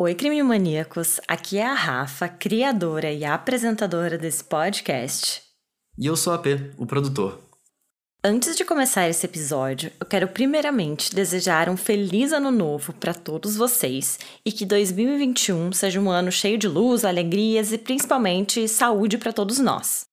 Oi, crime maníacos! Aqui é a Rafa, criadora e apresentadora desse podcast. E eu sou a P, o produtor. Antes de começar esse episódio, eu quero primeiramente desejar um feliz ano novo para todos vocês e que 2021 seja um ano cheio de luz, alegrias e principalmente saúde para todos nós.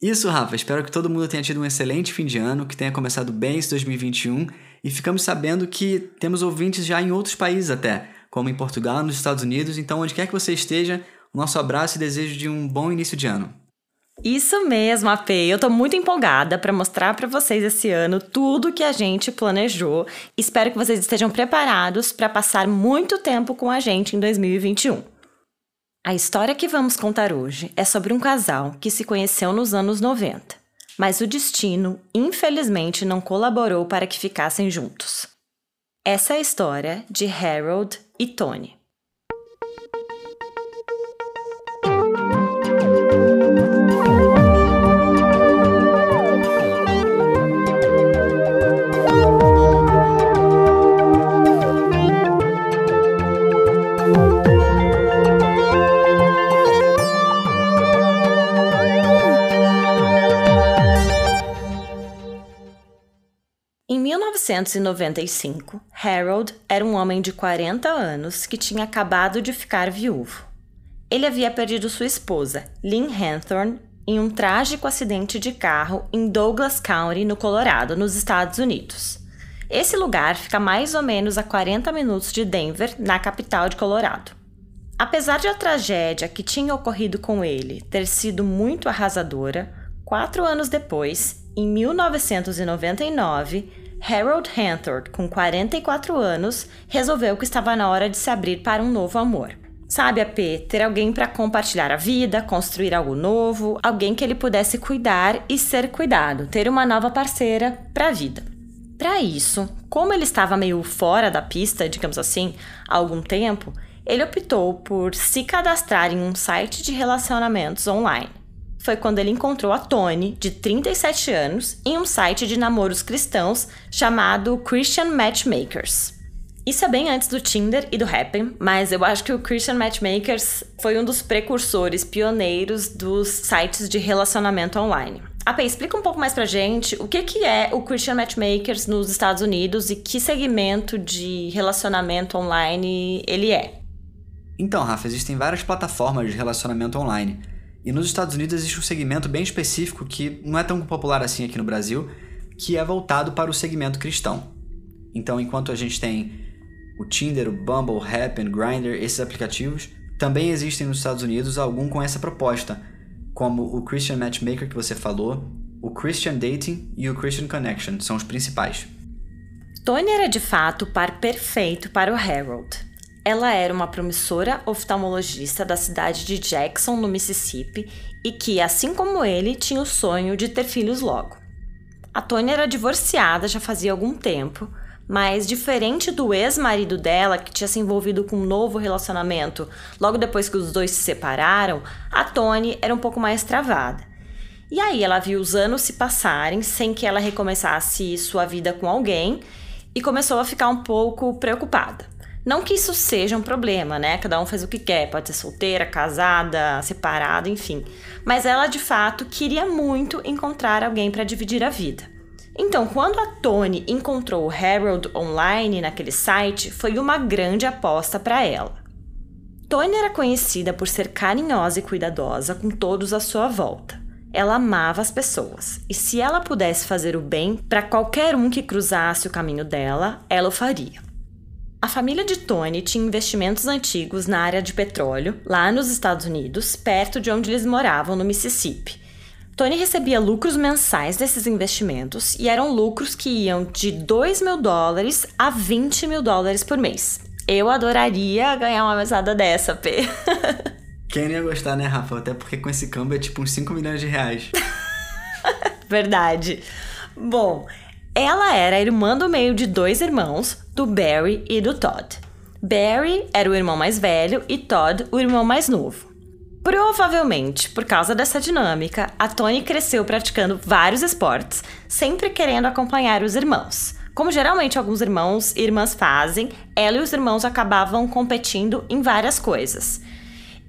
Isso, Rafa. Espero que todo mundo tenha tido um excelente fim de ano, que tenha começado bem esse 2021 e ficamos sabendo que temos ouvintes já em outros países até como em Portugal, nos Estados Unidos. Então, onde quer que você esteja, nosso abraço e desejo de um bom início de ano. Isso mesmo, AP. Eu tô muito empolgada para mostrar para vocês esse ano tudo que a gente planejou. Espero que vocês estejam preparados para passar muito tempo com a gente em 2021. A história que vamos contar hoje é sobre um casal que se conheceu nos anos 90, mas o destino, infelizmente, não colaborou para que ficassem juntos. Essa é a história de Harold e Tony. Em 1995, Harold era um homem de 40 anos que tinha acabado de ficar viúvo. Ele havia perdido sua esposa, Lynn Hanthorne, em um trágico acidente de carro em Douglas County, no Colorado, nos Estados Unidos. Esse lugar fica mais ou menos a 40 minutos de Denver, na capital de Colorado. Apesar de a tragédia que tinha ocorrido com ele ter sido muito arrasadora, quatro anos depois, em 1999, Harold Hanthorne, com 44 anos, resolveu que estava na hora de se abrir para um novo amor. Sabe, AP, ter alguém para compartilhar a vida, construir algo novo, alguém que ele pudesse cuidar e ser cuidado, ter uma nova parceira para a vida. Para isso, como ele estava meio fora da pista, digamos assim, há algum tempo, ele optou por se cadastrar em um site de relacionamentos online foi quando ele encontrou a Tony, de 37 anos, em um site de namoros cristãos chamado Christian Matchmakers. Isso é bem antes do Tinder e do Happn, mas eu acho que o Christian Matchmakers foi um dos precursores, pioneiros dos sites de relacionamento online. AP, explica um pouco mais pra gente o que, que é o Christian Matchmakers nos Estados Unidos e que segmento de relacionamento online ele é. Então, Rafa, existem várias plataformas de relacionamento online. E nos Estados Unidos existe um segmento bem específico que não é tão popular assim aqui no Brasil, que é voltado para o segmento cristão. Então, enquanto a gente tem o Tinder, o Bumble, o Happn, Grindr, esses aplicativos, também existem nos Estados Unidos algum com essa proposta, como o Christian Matchmaker que você falou, o Christian Dating e o Christian Connection, são os principais. Tony era de fato o par perfeito para o Harold. Ela era uma promissora oftalmologista da cidade de Jackson, no Mississippi, e que, assim como ele, tinha o sonho de ter filhos logo. A Tônia era divorciada já fazia algum tempo, mas diferente do ex-marido dela, que tinha se envolvido com um novo relacionamento logo depois que os dois se separaram, a Tony era um pouco mais travada. E aí ela viu os anos se passarem sem que ela recomeçasse sua vida com alguém e começou a ficar um pouco preocupada. Não que isso seja um problema, né? Cada um faz o que quer, pode ser solteira, casada, separada, enfim. Mas ela de fato queria muito encontrar alguém para dividir a vida. Então, quando a Tony encontrou o Harold online naquele site, foi uma grande aposta para ela. Tony era conhecida por ser carinhosa e cuidadosa com todos à sua volta. Ela amava as pessoas, e se ela pudesse fazer o bem para qualquer um que cruzasse o caminho dela, ela o faria. A família de Tony tinha investimentos antigos na área de petróleo, lá nos Estados Unidos, perto de onde eles moravam, no Mississippi. Tony recebia lucros mensais desses investimentos e eram lucros que iam de 2 mil dólares a 20 mil dólares por mês. Eu adoraria ganhar uma mesada dessa, P. Quem não ia gostar, né, Rafa? Até porque com esse câmbio é tipo uns 5 milhões de reais. Verdade. Bom, ela era a irmã do meio de dois irmãos, do Barry e do Todd. Barry era o irmão mais velho e Todd o irmão mais novo. Provavelmente, por causa dessa dinâmica, a Tony cresceu praticando vários esportes, sempre querendo acompanhar os irmãos. Como geralmente alguns irmãos e irmãs fazem, ela e os irmãos acabavam competindo em várias coisas.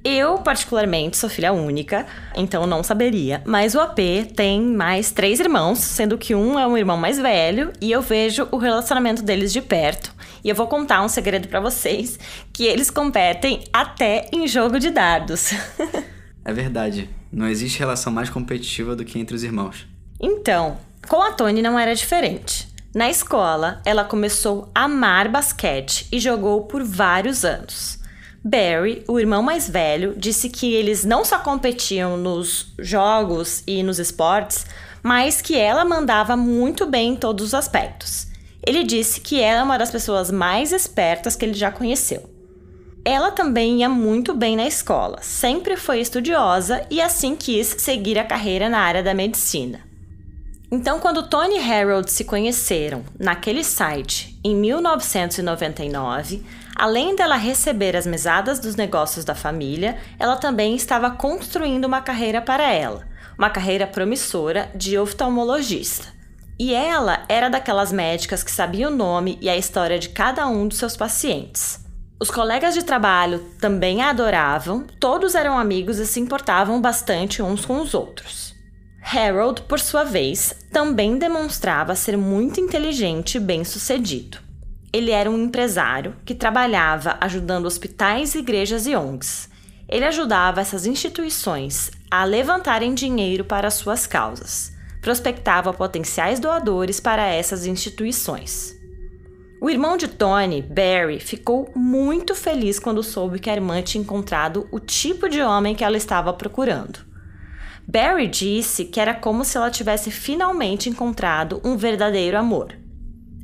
Eu, particularmente, sou filha única, então não saberia. Mas o AP tem mais três irmãos, sendo que um é um irmão mais velho, e eu vejo o relacionamento deles de perto. E eu vou contar um segredo para vocês: que eles competem até em jogo de dardos. é verdade. Não existe relação mais competitiva do que entre os irmãos. Então, com a Tony não era diferente. Na escola, ela começou a amar basquete e jogou por vários anos. Barry, o irmão mais velho, disse que eles não só competiam nos jogos e nos esportes, mas que ela mandava muito bem em todos os aspectos. Ele disse que ela é uma das pessoas mais espertas que ele já conheceu. Ela também ia muito bem na escola, sempre foi estudiosa e assim quis seguir a carreira na área da medicina. Então, quando Tony e Harold se conheceram naquele site em 1999, Além dela receber as mesadas dos negócios da família, ela também estava construindo uma carreira para ela, uma carreira promissora de oftalmologista. E ela era daquelas médicas que sabia o nome e a história de cada um dos seus pacientes. Os colegas de trabalho também a adoravam, todos eram amigos e se importavam bastante uns com os outros. Harold, por sua vez, também demonstrava ser muito inteligente e bem-sucedido. Ele era um empresário que trabalhava ajudando hospitais, igrejas e ONGs. Ele ajudava essas instituições a levantarem dinheiro para suas causas, prospectava potenciais doadores para essas instituições. O irmão de Tony, Barry, ficou muito feliz quando soube que a irmã tinha encontrado o tipo de homem que ela estava procurando. Barry disse que era como se ela tivesse finalmente encontrado um verdadeiro amor.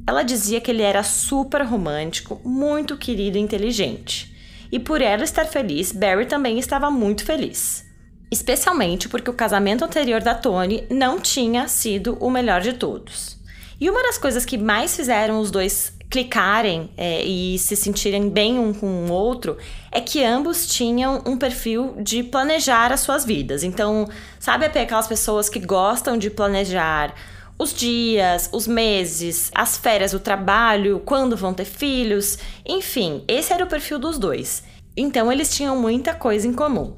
Ela dizia que ele era super romântico, muito querido e inteligente. E por ela estar feliz, Barry também estava muito feliz. Especialmente porque o casamento anterior da Tony não tinha sido o melhor de todos. E uma das coisas que mais fizeram os dois clicarem é, e se sentirem bem um com o outro é que ambos tinham um perfil de planejar as suas vidas. Então, sabe aquelas pessoas que gostam de planejar os dias, os meses, as férias, o trabalho, quando vão ter filhos, enfim, esse era o perfil dos dois. Então eles tinham muita coisa em comum.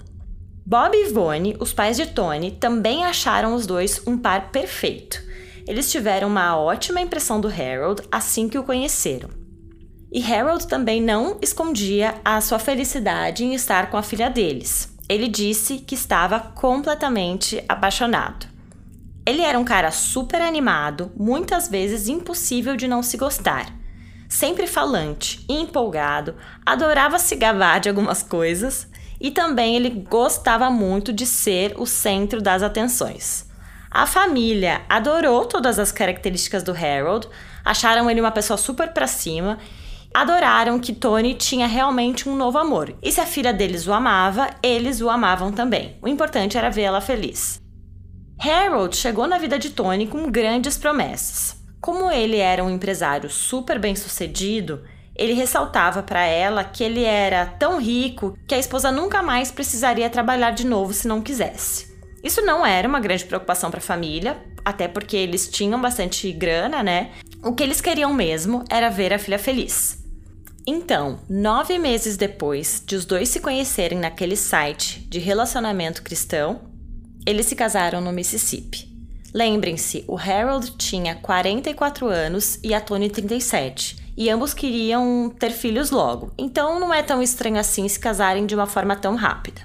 Bob e Ivone, os pais de Tony, também acharam os dois um par perfeito. Eles tiveram uma ótima impressão do Harold assim que o conheceram. E Harold também não escondia a sua felicidade em estar com a filha deles. Ele disse que estava completamente apaixonado. Ele era um cara super animado, muitas vezes impossível de não se gostar. Sempre falante, empolgado, adorava se gabar de algumas coisas e também ele gostava muito de ser o centro das atenções. A família adorou todas as características do Harold, acharam ele uma pessoa super pra cima, adoraram que Tony tinha realmente um novo amor. E se a filha deles o amava, eles o amavam também. O importante era vê-la feliz. Harold chegou na vida de Tony com grandes promessas. Como ele era um empresário super bem sucedido, ele ressaltava para ela que ele era tão rico que a esposa nunca mais precisaria trabalhar de novo se não quisesse. Isso não era uma grande preocupação para a família, até porque eles tinham bastante grana, né? O que eles queriam mesmo era ver a filha feliz. Então, nove meses depois de os dois se conhecerem naquele site de relacionamento cristão, eles se casaram no Mississippi. Lembrem-se, o Harold tinha 44 anos e a Tony 37, e ambos queriam ter filhos logo, então não é tão estranho assim se casarem de uma forma tão rápida.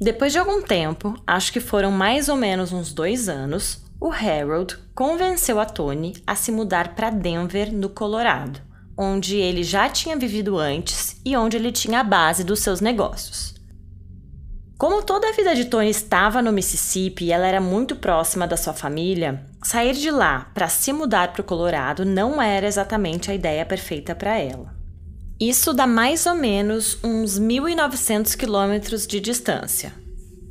Depois de algum tempo, acho que foram mais ou menos uns dois anos, o Harold convenceu a Tony a se mudar para Denver, no Colorado, onde ele já tinha vivido antes e onde ele tinha a base dos seus negócios. Como toda a vida de Tony estava no Mississippi e ela era muito próxima da sua família, sair de lá para se mudar para o Colorado não era exatamente a ideia perfeita para ela. Isso dá mais ou menos uns 1.900 quilômetros de distância.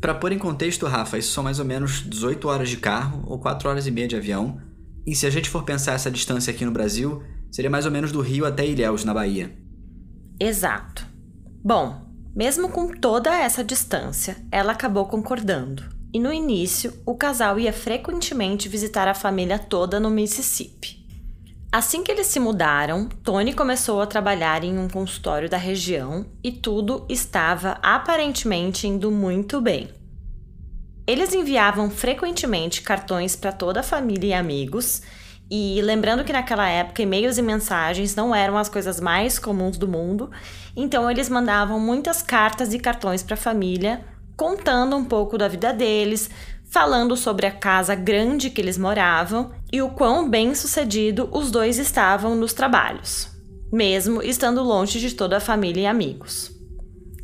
Para pôr em contexto, Rafa, isso são mais ou menos 18 horas de carro ou 4 horas e meia de avião. E se a gente for pensar essa distância aqui no Brasil, seria mais ou menos do Rio até Ilhéus, na Bahia. Exato. Bom, mesmo com toda essa distância, ela acabou concordando. E no início, o casal ia frequentemente visitar a família toda no Mississippi. Assim que eles se mudaram, Tony começou a trabalhar em um consultório da região e tudo estava aparentemente indo muito bem. Eles enviavam frequentemente cartões para toda a família e amigos, e lembrando que naquela época e-mails e mensagens não eram as coisas mais comuns do mundo, então eles mandavam muitas cartas e cartões para a família, contando um pouco da vida deles, falando sobre a casa grande que eles moravam e o quão bem sucedido os dois estavam nos trabalhos, mesmo estando longe de toda a família e amigos.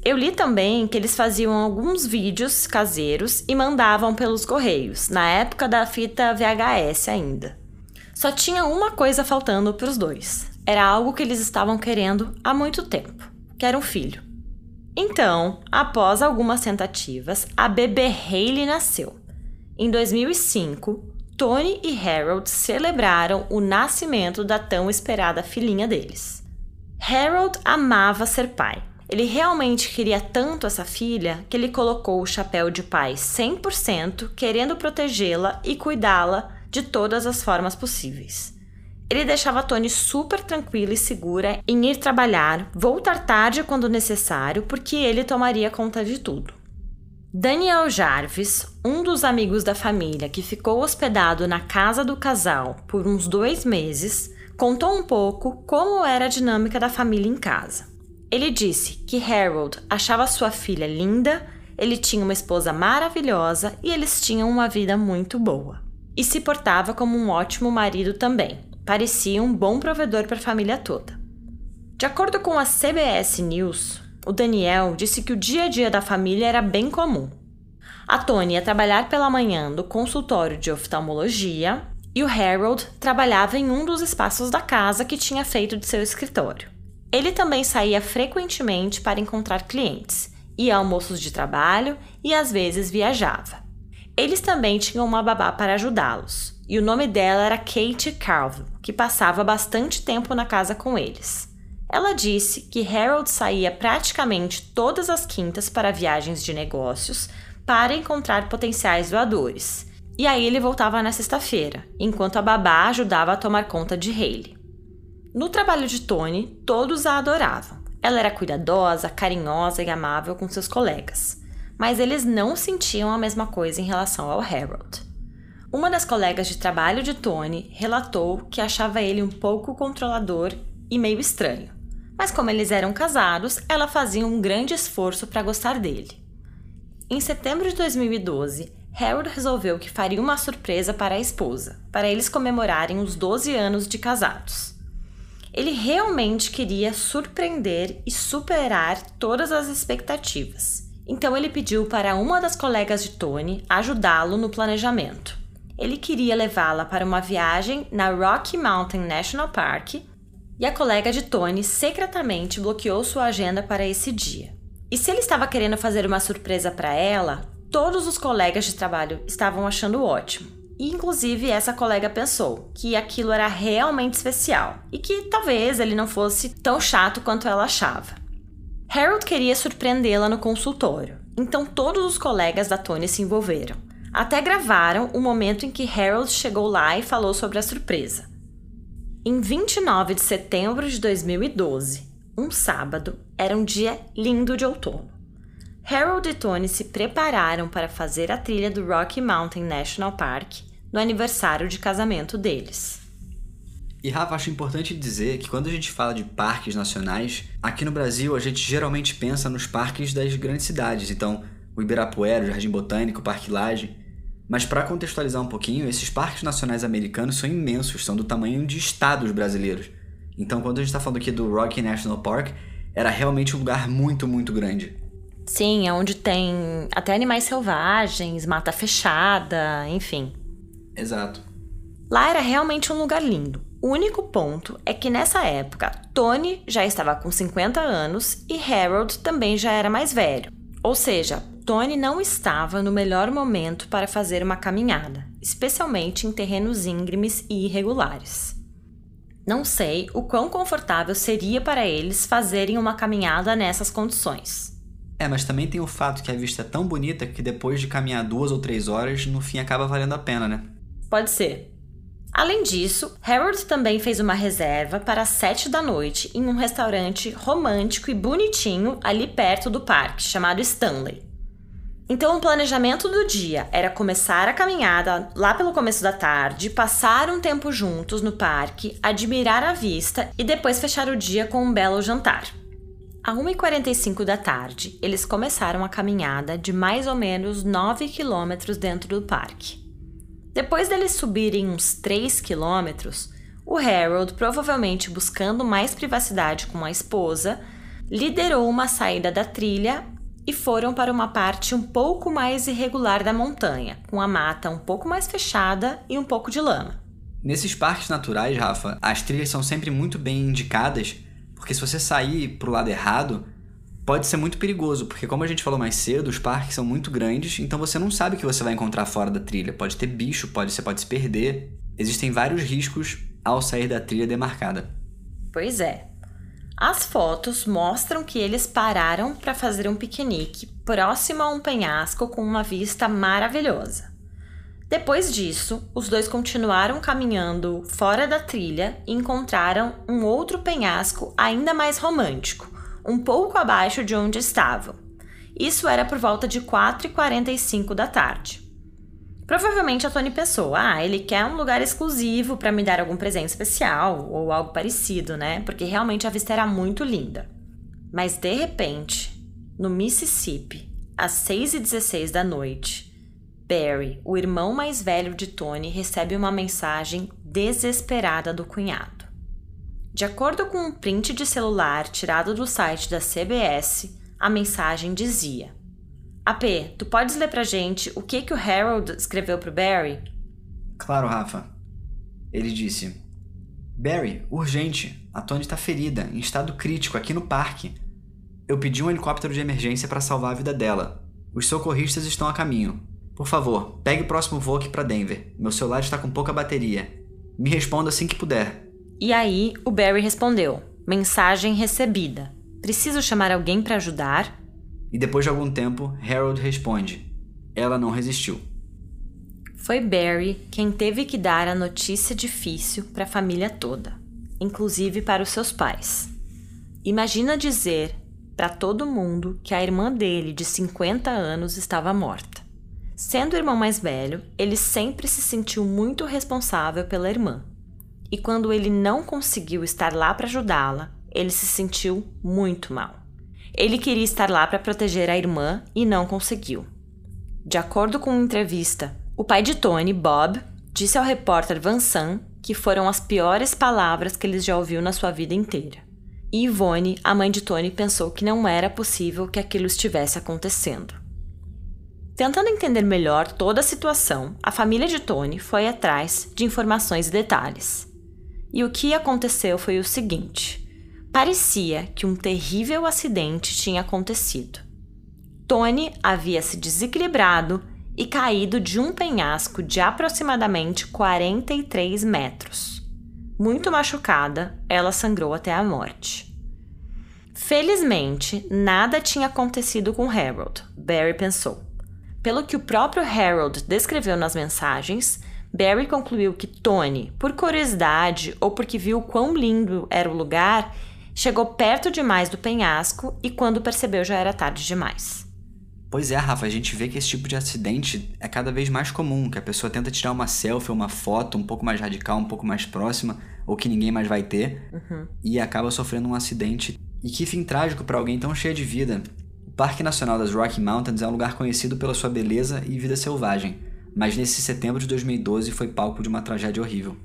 Eu li também que eles faziam alguns vídeos caseiros e mandavam pelos correios, na época da fita VHS ainda. Só tinha uma coisa faltando para os dois. Era algo que eles estavam querendo há muito tempo, que era um filho. Então, após algumas tentativas, a bebê Hayley nasceu. Em 2005, Tony e Harold celebraram o nascimento da tão esperada filhinha deles. Harold amava ser pai. Ele realmente queria tanto essa filha que ele colocou o chapéu de pai 100%, querendo protegê-la e cuidá-la de todas as formas possíveis. Ele deixava Tony super tranquila e segura em ir trabalhar, voltar tarde quando necessário, porque ele tomaria conta de tudo. Daniel Jarvis, um dos amigos da família que ficou hospedado na casa do casal por uns dois meses, contou um pouco como era a dinâmica da família em casa. Ele disse que Harold achava sua filha linda, ele tinha uma esposa maravilhosa e eles tinham uma vida muito boa. E se portava como um ótimo marido também. Parecia um bom provedor para a família toda. De acordo com a CBS News, o Daniel disse que o dia a dia da família era bem comum. A Tony ia trabalhar pela manhã no consultório de oftalmologia e o Harold trabalhava em um dos espaços da casa que tinha feito de seu escritório. Ele também saía frequentemente para encontrar clientes, ia a almoços de trabalho e às vezes viajava. Eles também tinham uma babá para ajudá-los, e o nome dela era Kate Carville, que passava bastante tempo na casa com eles. Ela disse que Harold saía praticamente todas as quintas para viagens de negócios para encontrar potenciais doadores. E aí ele voltava na sexta-feira, enquanto a babá ajudava a tomar conta de Hayley. No trabalho de Tony, todos a adoravam. Ela era cuidadosa, carinhosa e amável com seus colegas, mas eles não sentiam a mesma coisa em relação ao Harold. Uma das colegas de trabalho de Tony relatou que achava ele um pouco controlador e meio estranho mas como eles eram casados, ela fazia um grande esforço para gostar dele. Em setembro de 2012, Harold resolveu que faria uma surpresa para a esposa, para eles comemorarem os 12 anos de casados. Ele realmente queria surpreender e superar todas as expectativas. Então ele pediu para uma das colegas de Tony ajudá-lo no planejamento. Ele queria levá-la para uma viagem na Rocky Mountain National Park e a colega de Tony secretamente bloqueou sua agenda para esse dia. E se ele estava querendo fazer uma surpresa para ela, todos os colegas de trabalho estavam achando ótimo. E inclusive essa colega pensou que aquilo era realmente especial e que talvez ele não fosse tão chato quanto ela achava. Harold queria surpreendê-la no consultório, então todos os colegas da Tony se envolveram. Até gravaram o momento em que Harold chegou lá e falou sobre a surpresa. Em 29 de setembro de 2012, um sábado, era um dia lindo de outono. Harold e Tony se prepararam para fazer a trilha do Rocky Mountain National Park no aniversário de casamento deles. E Rafa, acho importante dizer que quando a gente fala de parques nacionais, aqui no Brasil a gente geralmente pensa nos parques das grandes cidades. Então, o Ibirapuera, o Jardim Botânico, o Parque Lage. Mas para contextualizar um pouquinho, esses parques nacionais americanos são imensos, são do tamanho de estados brasileiros. Então, quando a gente está falando aqui do Rocky National Park, era realmente um lugar muito, muito grande. Sim, é onde tem até animais selvagens, mata fechada, enfim. Exato. Lá era realmente um lugar lindo. O único ponto é que nessa época, Tony já estava com 50 anos e Harold também já era mais velho. Ou seja, Tony não estava no melhor momento para fazer uma caminhada, especialmente em terrenos íngremes e irregulares. Não sei o quão confortável seria para eles fazerem uma caminhada nessas condições. É, mas também tem o fato que a vista é tão bonita que depois de caminhar duas ou três horas, no fim acaba valendo a pena, né? Pode ser. Além disso, Harold também fez uma reserva para as 7 da noite em um restaurante romântico e bonitinho ali perto do parque, chamado Stanley. Então, o planejamento do dia era começar a caminhada lá pelo começo da tarde, passar um tempo juntos no parque, admirar a vista e depois fechar o dia com um belo jantar. A 1h45 da tarde, eles começaram a caminhada de mais ou menos 9 quilômetros dentro do parque. Depois deles subirem uns 3 quilômetros, o Harold, provavelmente buscando mais privacidade com a esposa, liderou uma saída da trilha e foram para uma parte um pouco mais irregular da montanha, com a mata um pouco mais fechada e um pouco de lama. Nesses parques naturais, Rafa, as trilhas são sempre muito bem indicadas, porque se você sair para o lado errado, pode ser muito perigoso, porque como a gente falou mais cedo, os parques são muito grandes, então você não sabe o que você vai encontrar fora da trilha. Pode ter bicho, pode, você pode se perder. Existem vários riscos ao sair da trilha demarcada. Pois é. As fotos mostram que eles pararam para fazer um piquenique próximo a um penhasco com uma vista maravilhosa. Depois disso, os dois continuaram caminhando fora da trilha e encontraram um outro penhasco ainda mais romântico, um pouco abaixo de onde estavam. Isso era por volta de 4h45 da tarde. Provavelmente a Tony pensou: ah, ele quer um lugar exclusivo para me dar algum presente especial ou algo parecido, né? Porque realmente a vista era muito linda. Mas de repente, no Mississippi, às 6h16 da noite, Barry, o irmão mais velho de Tony, recebe uma mensagem desesperada do cunhado. De acordo com um print de celular tirado do site da CBS, a mensagem dizia: AP, tu podes ler pra gente o que, que o Harold escreveu pro Barry? Claro, Rafa. Ele disse: Barry, urgente. A Tony tá ferida, em estado crítico, aqui no parque. Eu pedi um helicóptero de emergência para salvar a vida dela. Os socorristas estão a caminho. Por favor, pegue o próximo voo aqui para Denver. Meu celular está com pouca bateria. Me responda assim que puder. E aí, o Barry respondeu: Mensagem recebida. Preciso chamar alguém para ajudar? E depois de algum tempo, Harold responde: Ela não resistiu. Foi Barry quem teve que dar a notícia difícil para a família toda, inclusive para os seus pais. Imagina dizer para todo mundo que a irmã dele, de 50 anos, estava morta. Sendo o irmão mais velho, ele sempre se sentiu muito responsável pela irmã. E quando ele não conseguiu estar lá para ajudá-la, ele se sentiu muito mal. Ele queria estar lá para proteger a irmã e não conseguiu. De acordo com uma entrevista, o pai de Tony, Bob, disse ao repórter Van San que foram as piores palavras que ele já ouviu na sua vida inteira. E Yvonne, a mãe de Tony, pensou que não era possível que aquilo estivesse acontecendo. Tentando entender melhor toda a situação, a família de Tony foi atrás de informações e detalhes. E o que aconteceu foi o seguinte: Parecia que um terrível acidente tinha acontecido. Tony havia se desequilibrado e caído de um penhasco de aproximadamente 43 metros. Muito machucada, ela sangrou até a morte. Felizmente, nada tinha acontecido com Harold, Barry pensou. Pelo que o próprio Harold descreveu nas mensagens, Barry concluiu que Tony, por curiosidade ou porque viu quão lindo era o lugar, Chegou perto demais do penhasco e quando percebeu já era tarde demais. Pois é, Rafa, a gente vê que esse tipo de acidente é cada vez mais comum, que a pessoa tenta tirar uma selfie, uma foto um pouco mais radical, um pouco mais próxima, ou que ninguém mais vai ter, uhum. e acaba sofrendo um acidente. E que fim trágico para alguém tão cheio de vida. O Parque Nacional das Rocky Mountains é um lugar conhecido pela sua beleza e vida selvagem, mas nesse setembro de 2012 foi palco de uma tragédia horrível.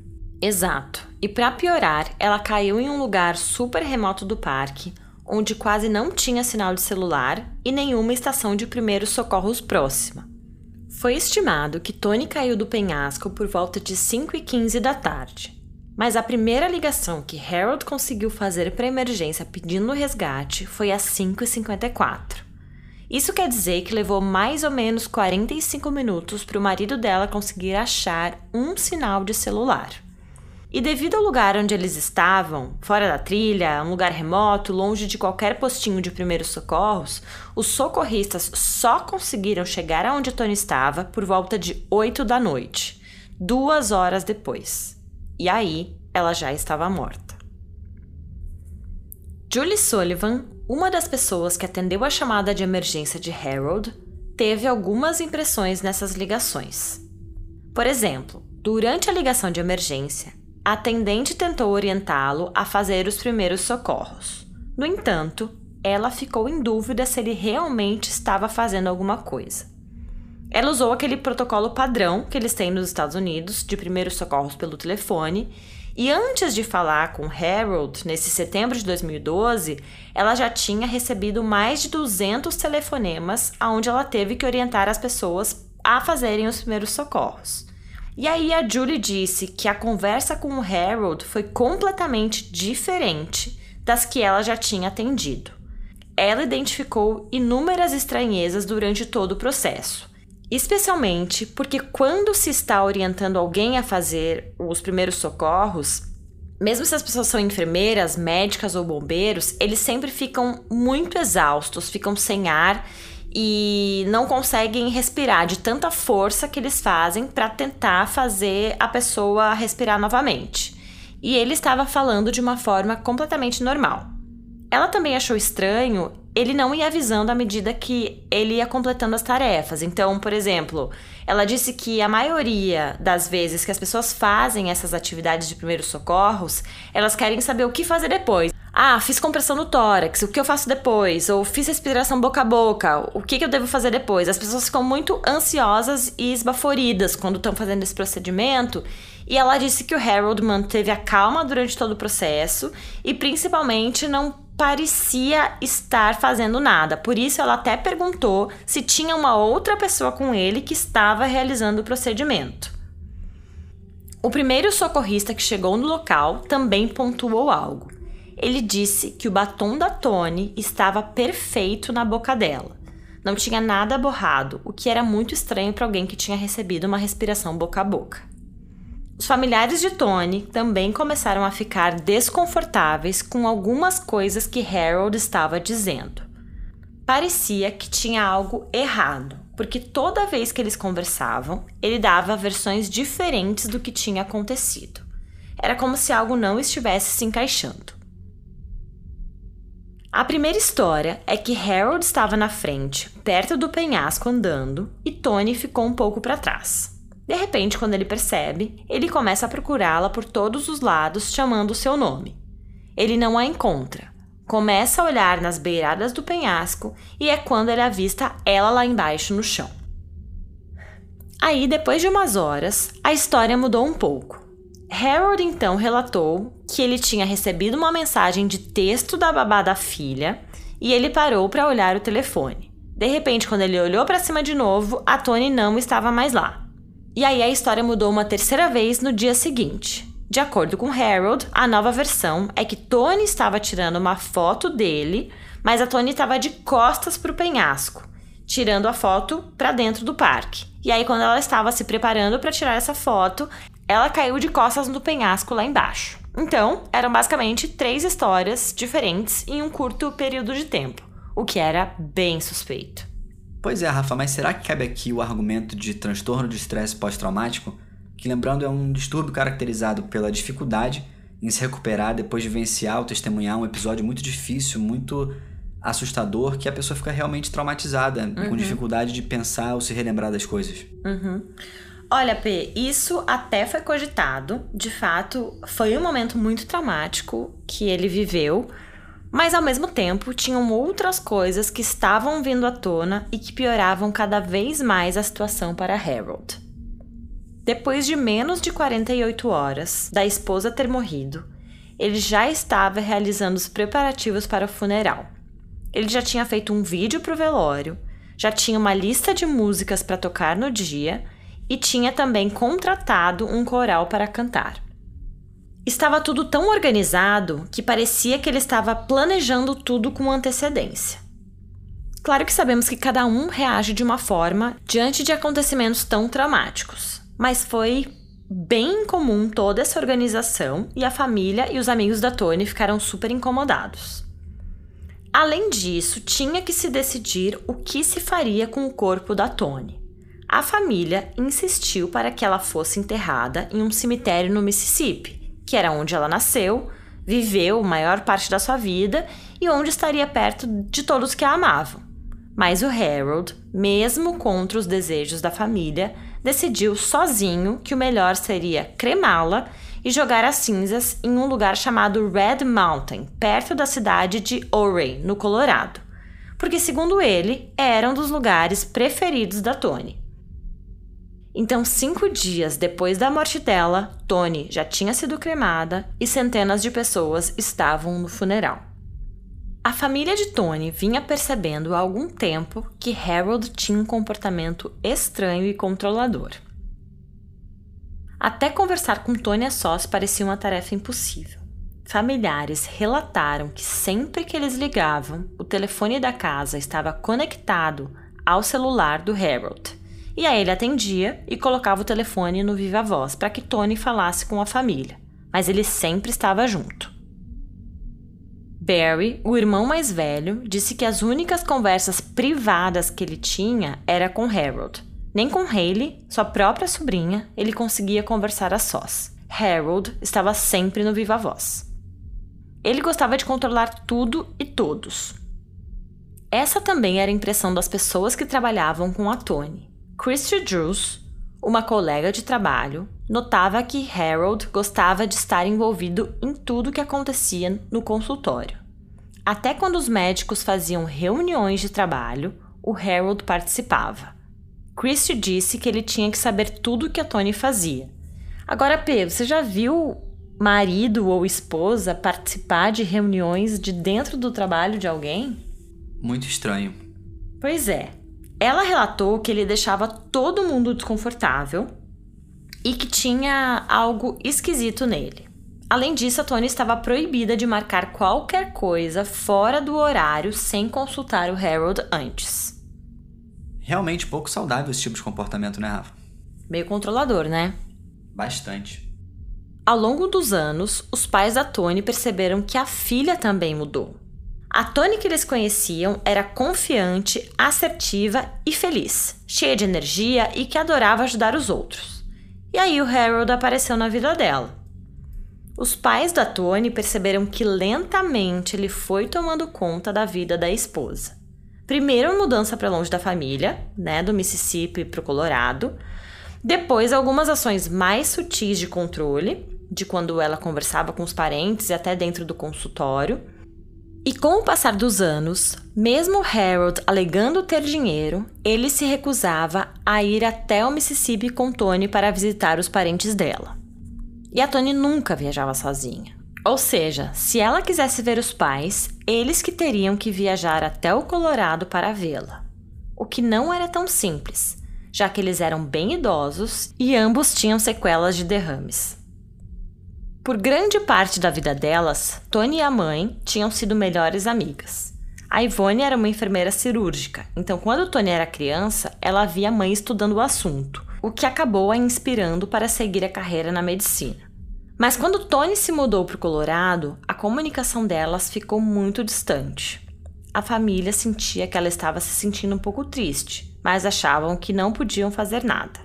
Exato. E para piorar, ela caiu em um lugar super remoto do parque, onde quase não tinha sinal de celular e nenhuma estação de primeiros socorros próxima. Foi estimado que Tony caiu do penhasco por volta de 5 e 15 da tarde. Mas a primeira ligação que Harold conseguiu fazer para emergência pedindo resgate foi às 5 e 54. Isso quer dizer que levou mais ou menos 45 minutos para o marido dela conseguir achar um sinal de celular. E devido ao lugar onde eles estavam, fora da trilha, um lugar remoto, longe de qualquer postinho de primeiros socorros, os socorristas só conseguiram chegar aonde Tony estava por volta de 8 da noite, duas horas depois. e aí ela já estava morta. Julie Sullivan, uma das pessoas que atendeu a chamada de emergência de Harold, teve algumas impressões nessas ligações. Por exemplo, durante a ligação de emergência, a atendente tentou orientá-lo a fazer os primeiros socorros. No entanto, ela ficou em dúvida se ele realmente estava fazendo alguma coisa. Ela usou aquele protocolo padrão que eles têm nos Estados Unidos de primeiros socorros pelo telefone e antes de falar com Harold, nesse setembro de 2012, ela já tinha recebido mais de 200 telefonemas onde ela teve que orientar as pessoas a fazerem os primeiros socorros. E aí a Julie disse que a conversa com o Harold foi completamente diferente das que ela já tinha atendido. Ela identificou inúmeras estranhezas durante todo o processo Especialmente porque quando se está orientando alguém a fazer os primeiros socorros, mesmo se as pessoas são enfermeiras, médicas ou bombeiros, eles sempre ficam muito exaustos, ficam sem ar e não conseguem respirar de tanta força que eles fazem para tentar fazer a pessoa respirar novamente. E ele estava falando de uma forma completamente normal. Ela também achou estranho ele não ia avisando à medida que ele ia completando as tarefas. Então, por exemplo, ela disse que a maioria das vezes que as pessoas fazem essas atividades de primeiros socorros, elas querem saber o que fazer depois. Ah, fiz compressão no tórax, o que eu faço depois? Ou fiz respiração boca a boca, o que, eu devo fazer depois? As pessoas ficam muito ansiosas e esbaforidas quando estão fazendo esse procedimento. E ela disse que o Harold manteve a calma durante todo o processo e principalmente não parecia estar fazendo nada. Por isso, ela até perguntou se tinha uma outra pessoa com ele que estava realizando o procedimento. O primeiro socorrista que chegou no local também pontuou algo. Ele disse que o batom da Tony estava perfeito na boca dela. Não tinha nada borrado, o que era muito estranho para alguém que tinha recebido uma respiração boca a boca. Os familiares de Tony também começaram a ficar desconfortáveis com algumas coisas que Harold estava dizendo. Parecia que tinha algo errado, porque toda vez que eles conversavam, ele dava versões diferentes do que tinha acontecido. Era como se algo não estivesse se encaixando. A primeira história é que Harold estava na frente, perto do penhasco andando, e Tony ficou um pouco para trás. De repente, quando ele percebe, ele começa a procurá-la por todos os lados, chamando o seu nome. Ele não a encontra. Começa a olhar nas beiradas do penhasco e é quando ele avista ela lá embaixo no chão. Aí, depois de umas horas, a história mudou um pouco. Harold então relatou que ele tinha recebido uma mensagem de texto da babá da filha e ele parou para olhar o telefone. De repente, quando ele olhou para cima de novo, a Tony não estava mais lá. E aí a história mudou uma terceira vez no dia seguinte. De acordo com Harold, a nova versão é que Tony estava tirando uma foto dele, mas a Tony estava de costas para o penhasco, tirando a foto para dentro do parque. E aí, quando ela estava se preparando para tirar essa foto, ela caiu de costas no penhasco lá embaixo. Então, eram basicamente três histórias diferentes em um curto período de tempo, o que era bem suspeito. Pois é, Rafa, mas será que cabe aqui o argumento de transtorno de estresse pós-traumático? Que, lembrando, é um distúrbio caracterizado pela dificuldade em se recuperar depois de vivenciar ou testemunhar um episódio muito difícil, muito assustador, que a pessoa fica realmente traumatizada, uhum. com dificuldade de pensar ou se relembrar das coisas. Uhum. Olha, P, isso até foi cogitado. De fato, foi um momento muito traumático que ele viveu mas ao mesmo tempo, tinham outras coisas que estavam vindo à tona e que pioravam cada vez mais a situação para Harold. Depois de menos de 48 horas da esposa ter morrido, ele já estava realizando os preparativos para o funeral. Ele já tinha feito um vídeo para o velório, já tinha uma lista de músicas para tocar no dia e tinha também contratado um coral para cantar. Estava tudo tão organizado que parecia que ele estava planejando tudo com antecedência. Claro que sabemos que cada um reage de uma forma diante de acontecimentos tão traumáticos, mas foi bem comum toda essa organização e a família e os amigos da Tony ficaram super incomodados. Além disso, tinha que se decidir o que se faria com o corpo da Tony. a família insistiu para que ela fosse enterrada em um cemitério no Mississippi, que era onde ela nasceu, viveu a maior parte da sua vida e onde estaria perto de todos que a amavam. Mas o Harold, mesmo contra os desejos da família, decidiu sozinho que o melhor seria cremá-la e jogar as cinzas em um lugar chamado Red Mountain, perto da cidade de Ouray, no Colorado, porque, segundo ele, era um dos lugares preferidos da Tony. Então, cinco dias depois da morte dela, Tony já tinha sido cremada e centenas de pessoas estavam no funeral. A família de Tony vinha percebendo há algum tempo que Harold tinha um comportamento estranho e controlador. Até conversar com Tony a sós parecia uma tarefa impossível. Familiares relataram que sempre que eles ligavam, o telefone da casa estava conectado ao celular do Harold. E aí ele atendia e colocava o telefone no viva voz para que Tony falasse com a família, mas ele sempre estava junto. Barry, o irmão mais velho, disse que as únicas conversas privadas que ele tinha era com Harold, nem com Hayley, sua própria sobrinha, ele conseguia conversar a sós. Harold estava sempre no viva voz. Ele gostava de controlar tudo e todos. Essa também era a impressão das pessoas que trabalhavam com a Tony. Christy Drews, uma colega de trabalho, notava que Harold gostava de estar envolvido em tudo que acontecia no consultório. Até quando os médicos faziam reuniões de trabalho, o Harold participava. Christie disse que ele tinha que saber tudo o que a Tony fazia. Agora, P, você já viu marido ou esposa participar de reuniões de dentro do trabalho de alguém? Muito estranho. Pois é. Ela relatou que ele deixava todo mundo desconfortável e que tinha algo esquisito nele. Além disso, a Tony estava proibida de marcar qualquer coisa fora do horário sem consultar o Harold antes realmente pouco saudável esse tipo de comportamento, né, Rafa? Meio controlador, né? Bastante. Ao longo dos anos, os pais da Tony perceberam que a filha também mudou. A Tony que eles conheciam era confiante, assertiva e feliz, cheia de energia e que adorava ajudar os outros. E aí o Harold apareceu na vida dela. Os pais da Tony perceberam que lentamente ele foi tomando conta da vida da esposa. Primeiro, mudança para longe da família, né, do Mississippi para o Colorado. Depois, algumas ações mais sutis de controle, de quando ela conversava com os parentes e até dentro do consultório. E com o passar dos anos, mesmo Harold alegando ter dinheiro, ele se recusava a ir até o Mississippi com Tony para visitar os parentes dela. E a Tony nunca viajava sozinha. Ou seja, se ela quisesse ver os pais, eles que teriam que viajar até o Colorado para vê-la. O que não era tão simples, já que eles eram bem idosos e ambos tinham sequelas de derrames. Por grande parte da vida delas, Tony e a mãe tinham sido melhores amigas. A Ivone era uma enfermeira cirúrgica, então quando Tony era criança, ela via a mãe estudando o assunto, o que acabou a inspirando para seguir a carreira na medicina. Mas quando Tony se mudou para o Colorado, a comunicação delas ficou muito distante. A família sentia que ela estava se sentindo um pouco triste, mas achavam que não podiam fazer nada.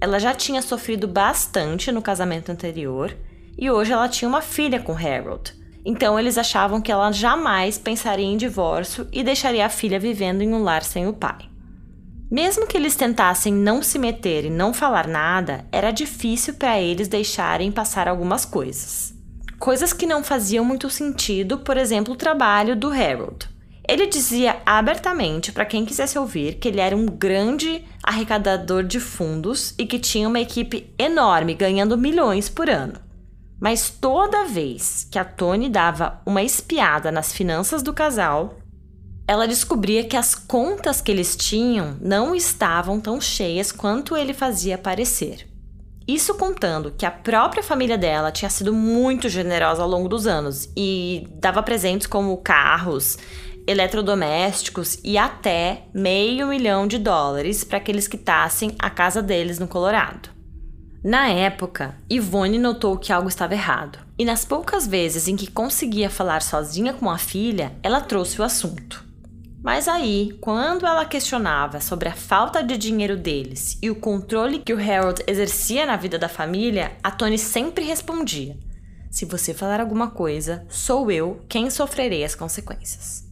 Ela já tinha sofrido bastante no casamento anterior e hoje ela tinha uma filha com Harold. Então eles achavam que ela jamais pensaria em divórcio e deixaria a filha vivendo em um lar sem o pai. Mesmo que eles tentassem não se meter e não falar nada, era difícil para eles deixarem passar algumas coisas. Coisas que não faziam muito sentido, por exemplo, o trabalho do Harold. Ele dizia abertamente para quem quisesse ouvir que ele era um grande arrecadador de fundos e que tinha uma equipe enorme, ganhando milhões por ano. Mas toda vez que a Tony dava uma espiada nas finanças do casal, ela descobria que as contas que eles tinham não estavam tão cheias quanto ele fazia parecer. Isso contando que a própria família dela tinha sido muito generosa ao longo dos anos e dava presentes como carros, eletrodomésticos e até meio milhão de dólares para que eles quitassem a casa deles no Colorado. Na época, Ivone notou que algo estava errado, e nas poucas vezes em que conseguia falar sozinha com a filha, ela trouxe o assunto. Mas aí, quando ela questionava sobre a falta de dinheiro deles e o controle que o Harold exercia na vida da família, a Tony sempre respondia: Se você falar alguma coisa, sou eu quem sofrerei as consequências.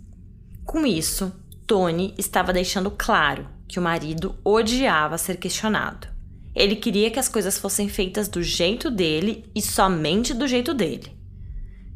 Com isso, Tony estava deixando claro que o marido odiava ser questionado. Ele queria que as coisas fossem feitas do jeito dele e somente do jeito dele.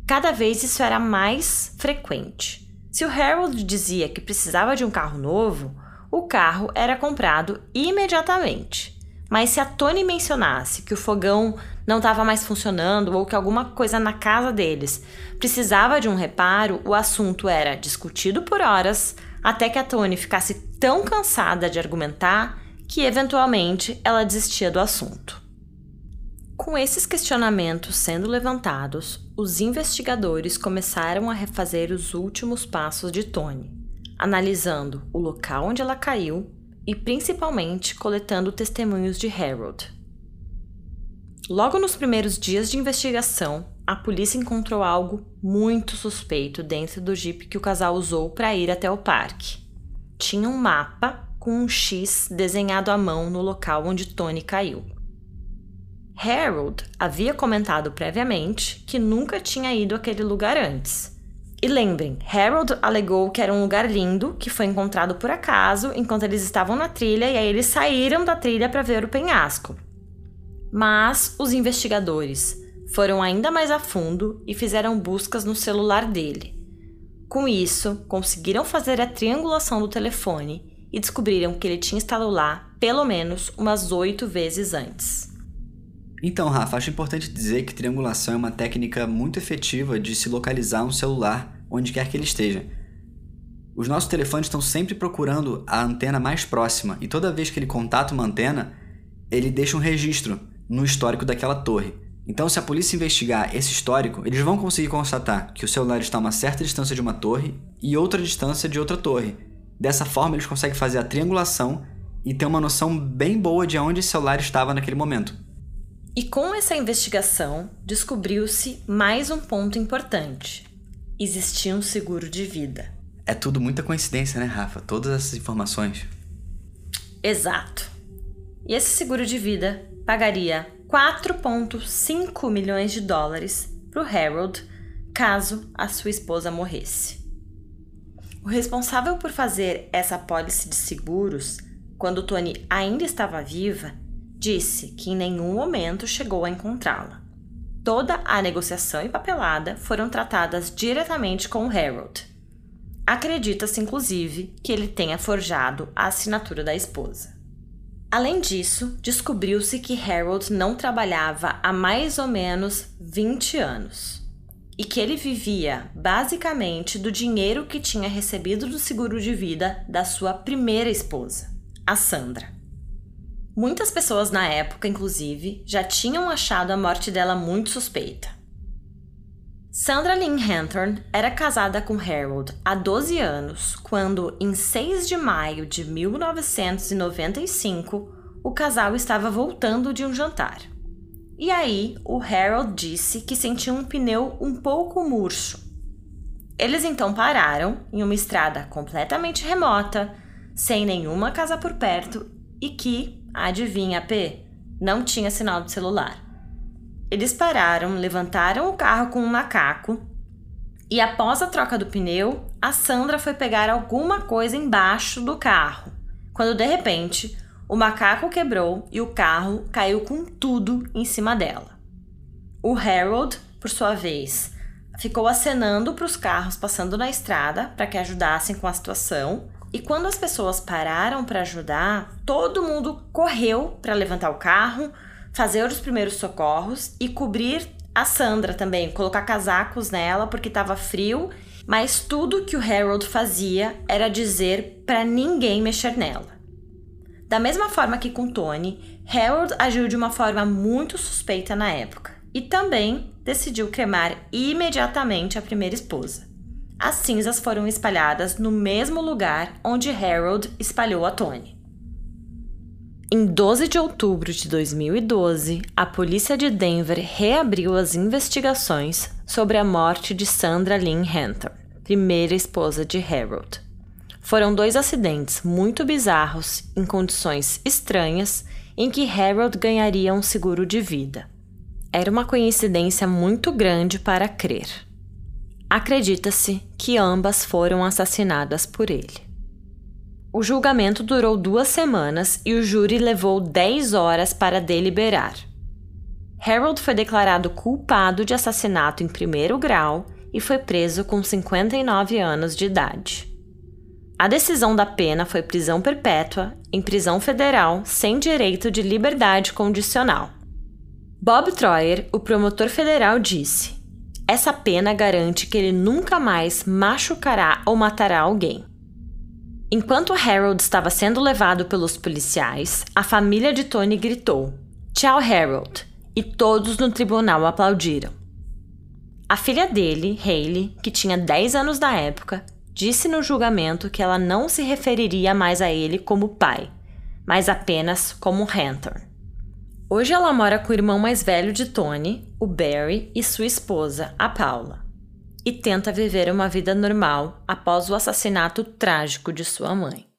Cada vez isso era mais frequente. Se o Harold dizia que precisava de um carro novo, o carro era comprado imediatamente. Mas se a Tony mencionasse que o fogão não estava mais funcionando ou que alguma coisa na casa deles precisava de um reparo, o assunto era discutido por horas até que a Tony ficasse tão cansada de argumentar que eventualmente ela desistia do assunto. Com esses questionamentos sendo levantados, os investigadores começaram a refazer os últimos passos de Tony, analisando o local onde ela caiu e principalmente coletando testemunhos de Harold. Logo nos primeiros dias de investigação, a polícia encontrou algo muito suspeito dentro do jeep que o casal usou para ir até o parque. Tinha um mapa com um X desenhado à mão no local onde Tony caiu. Harold havia comentado previamente que nunca tinha ido àquele lugar antes. E lembrem, Harold alegou que era um lugar lindo que foi encontrado por acaso enquanto eles estavam na trilha e aí eles saíram da trilha para ver o penhasco. Mas os investigadores foram ainda mais a fundo e fizeram buscas no celular dele. Com isso, conseguiram fazer a triangulação do telefone e descobriram que ele tinha estado lá pelo menos umas oito vezes antes. Então, Rafa, acho importante dizer que triangulação é uma técnica muito efetiva de se localizar um celular onde quer que ele esteja. Os nossos telefones estão sempre procurando a antena mais próxima e toda vez que ele contata uma antena, ele deixa um registro no histórico daquela torre. Então, se a polícia investigar esse histórico, eles vão conseguir constatar que o celular está a uma certa distância de uma torre e outra distância de outra torre, Dessa forma, eles conseguem fazer a triangulação e ter uma noção bem boa de onde esse celular estava naquele momento. E com essa investigação, descobriu-se mais um ponto importante: existia um seguro de vida. É tudo muita coincidência, né, Rafa? Todas essas informações. Exato. E esse seguro de vida pagaria 4,5 milhões de dólares para o Harold caso a sua esposa morresse. O responsável por fazer essa pólice de seguros, quando Tony ainda estava viva, disse que em nenhum momento chegou a encontrá-la. Toda a negociação e papelada foram tratadas diretamente com Harold. Acredita-se, inclusive, que ele tenha forjado a assinatura da esposa. Além disso, descobriu-se que Harold não trabalhava há mais ou menos 20 anos e que ele vivia basicamente do dinheiro que tinha recebido do seguro de vida da sua primeira esposa, a Sandra. Muitas pessoas na época, inclusive, já tinham achado a morte dela muito suspeita. Sandra Lynn Hanthorne era casada com Harold há 12 anos quando, em 6 de maio de 1995, o casal estava voltando de um jantar. E aí, o Harold disse que sentiu um pneu um pouco murcho. Eles então pararam em uma estrada completamente remota, sem nenhuma casa por perto e que, adivinha, P, não tinha sinal de celular. Eles pararam, levantaram o carro com um macaco e, após a troca do pneu, a Sandra foi pegar alguma coisa embaixo do carro, quando de repente o macaco quebrou e o carro caiu com tudo em cima dela. O Harold, por sua vez, ficou acenando para os carros passando na estrada para que ajudassem com a situação. E quando as pessoas pararam para ajudar, todo mundo correu para levantar o carro, fazer os primeiros socorros e cobrir a Sandra também, colocar casacos nela porque estava frio, mas tudo que o Harold fazia era dizer para ninguém mexer nela. Da mesma forma que com Tony, Harold agiu de uma forma muito suspeita na época e também decidiu cremar imediatamente a primeira esposa. As cinzas foram espalhadas no mesmo lugar onde Harold espalhou a Tony. Em 12 de outubro de 2012, a polícia de Denver reabriu as investigações sobre a morte de Sandra Lynn Hunter, primeira esposa de Harold. Foram dois acidentes muito bizarros, em condições estranhas, em que Harold ganharia um seguro de vida. Era uma coincidência muito grande para crer. Acredita-se que ambas foram assassinadas por ele. O julgamento durou duas semanas e o júri levou 10 horas para deliberar. Harold foi declarado culpado de assassinato em primeiro grau e foi preso com 59 anos de idade. A decisão da pena foi prisão perpétua em prisão federal sem direito de liberdade condicional. Bob Troyer, o promotor federal, disse: Essa pena garante que ele nunca mais machucará ou matará alguém. Enquanto Harold estava sendo levado pelos policiais, a família de Tony gritou: Tchau, Harold! E todos no tribunal aplaudiram. A filha dele, Hayley, que tinha 10 anos na época, disse no julgamento que ela não se referiria mais a ele como pai, mas apenas como Hunter. Hoje ela mora com o irmão mais velho de Tony, o Barry, e sua esposa, a Paula, e tenta viver uma vida normal após o assassinato trágico de sua mãe.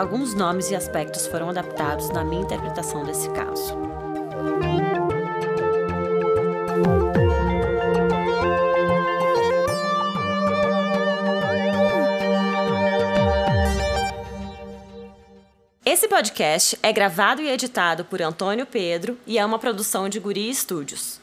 Alguns nomes e aspectos foram adaptados na minha interpretação desse caso. Esse podcast é gravado e editado por Antônio Pedro e é uma produção de Guri Studios.